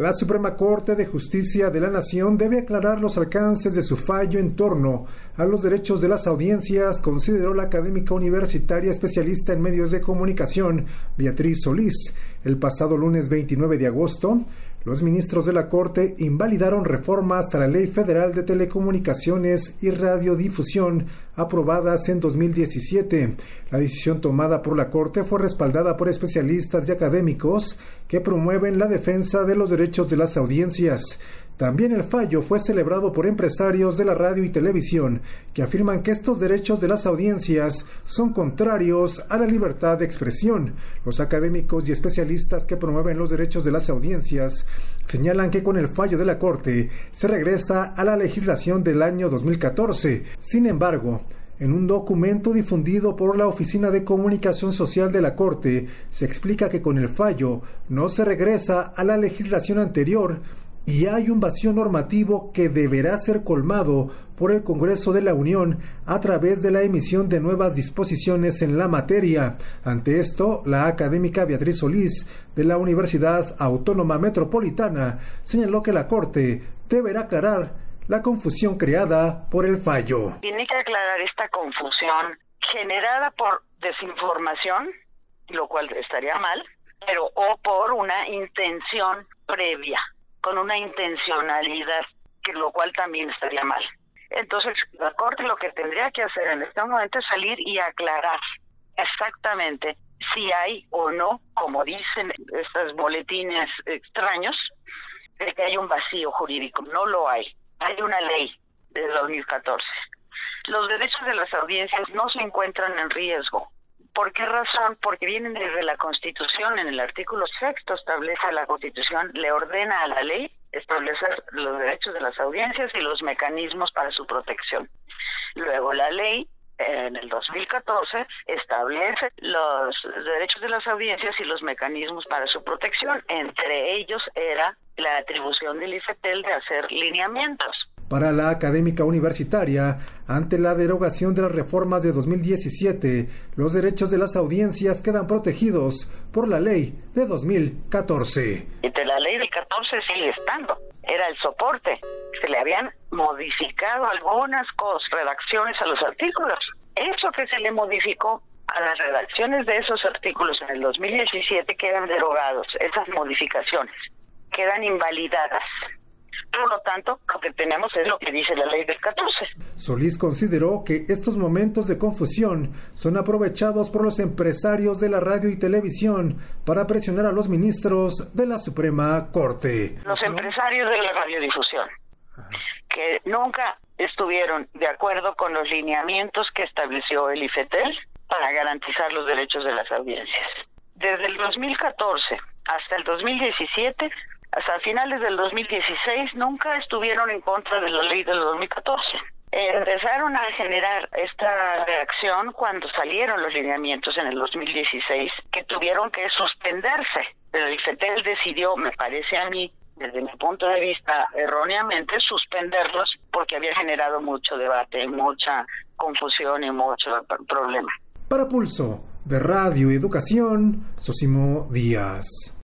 La Suprema Corte de Justicia de la Nación debe aclarar los alcances de su fallo en torno a los derechos de las audiencias, consideró la académica universitaria especialista en medios de comunicación, Beatriz Solís. El pasado lunes 29 de agosto, los ministros de la Corte invalidaron reformas a la Ley Federal de Telecomunicaciones y Radiodifusión aprobadas en 2017. La decisión tomada por la Corte fue respaldada por especialistas y académicos que promueven la defensa de los derechos de las audiencias. También el fallo fue celebrado por empresarios de la radio y televisión que afirman que estos derechos de las audiencias son contrarios a la libertad de expresión. Los académicos y especialistas que promueven los derechos de las audiencias señalan que con el fallo de la Corte se regresa a la legislación del año 2014. Sin embargo, en un documento difundido por la Oficina de Comunicación Social de la Corte, se explica que con el fallo no se regresa a la legislación anterior, y hay un vacío normativo que deberá ser colmado por el Congreso de la Unión a través de la emisión de nuevas disposiciones en la materia. Ante esto, la académica Beatriz Solís de la Universidad Autónoma Metropolitana señaló que la Corte deberá aclarar la confusión creada por el fallo. Tiene que aclarar esta confusión generada por desinformación, lo cual estaría mal, pero o por una intención previa con una intencionalidad, que lo cual también estaría mal. Entonces, la Corte lo que tendría que hacer en este momento es salir y aclarar exactamente si hay o no, como dicen estos boletines extraños, hay un vacío jurídico. No lo hay. Hay una ley de 2014. Los derechos de las audiencias no se encuentran en riesgo. ¿Por qué razón? Porque vienen desde la Constitución, en el artículo sexto establece la Constitución, le ordena a la ley establecer los derechos de las audiencias y los mecanismos para su protección. Luego la ley en el 2014 establece los derechos de las audiencias y los mecanismos para su protección. Entre ellos era la atribución del IFETEL de hacer lineamientos para la académica universitaria, ante la derogación de las reformas de 2017, los derechos de las audiencias quedan protegidos por la ley de 2014. De la ley del 14 sigue estando. Era el soporte. Se le habían modificado algunas cosas, redacciones a los artículos. Eso que se le modificó a las redacciones de esos artículos en el 2017 quedan derogados, esas modificaciones quedan invalidadas. Por lo tanto, lo que tenemos es lo que dice la ley del 14. Solís consideró que estos momentos de confusión son aprovechados por los empresarios de la radio y televisión para presionar a los ministros de la Suprema Corte. Los empresarios de la radiodifusión, que nunca estuvieron de acuerdo con los lineamientos que estableció el IFETEL para garantizar los derechos de las audiencias. Desde el 2014 hasta el 2017 hasta finales del 2016 nunca estuvieron en contra de la ley del 2014. empezaron a generar esta reacción cuando salieron los lineamientos en el 2016 que tuvieron que suspenderse. El IFETEL decidió, me parece a mí, desde mi punto de vista erróneamente, suspenderlos porque había generado mucho debate, mucha confusión y mucho problema. Para Pulso de Radio Educación, Sosimo Díaz.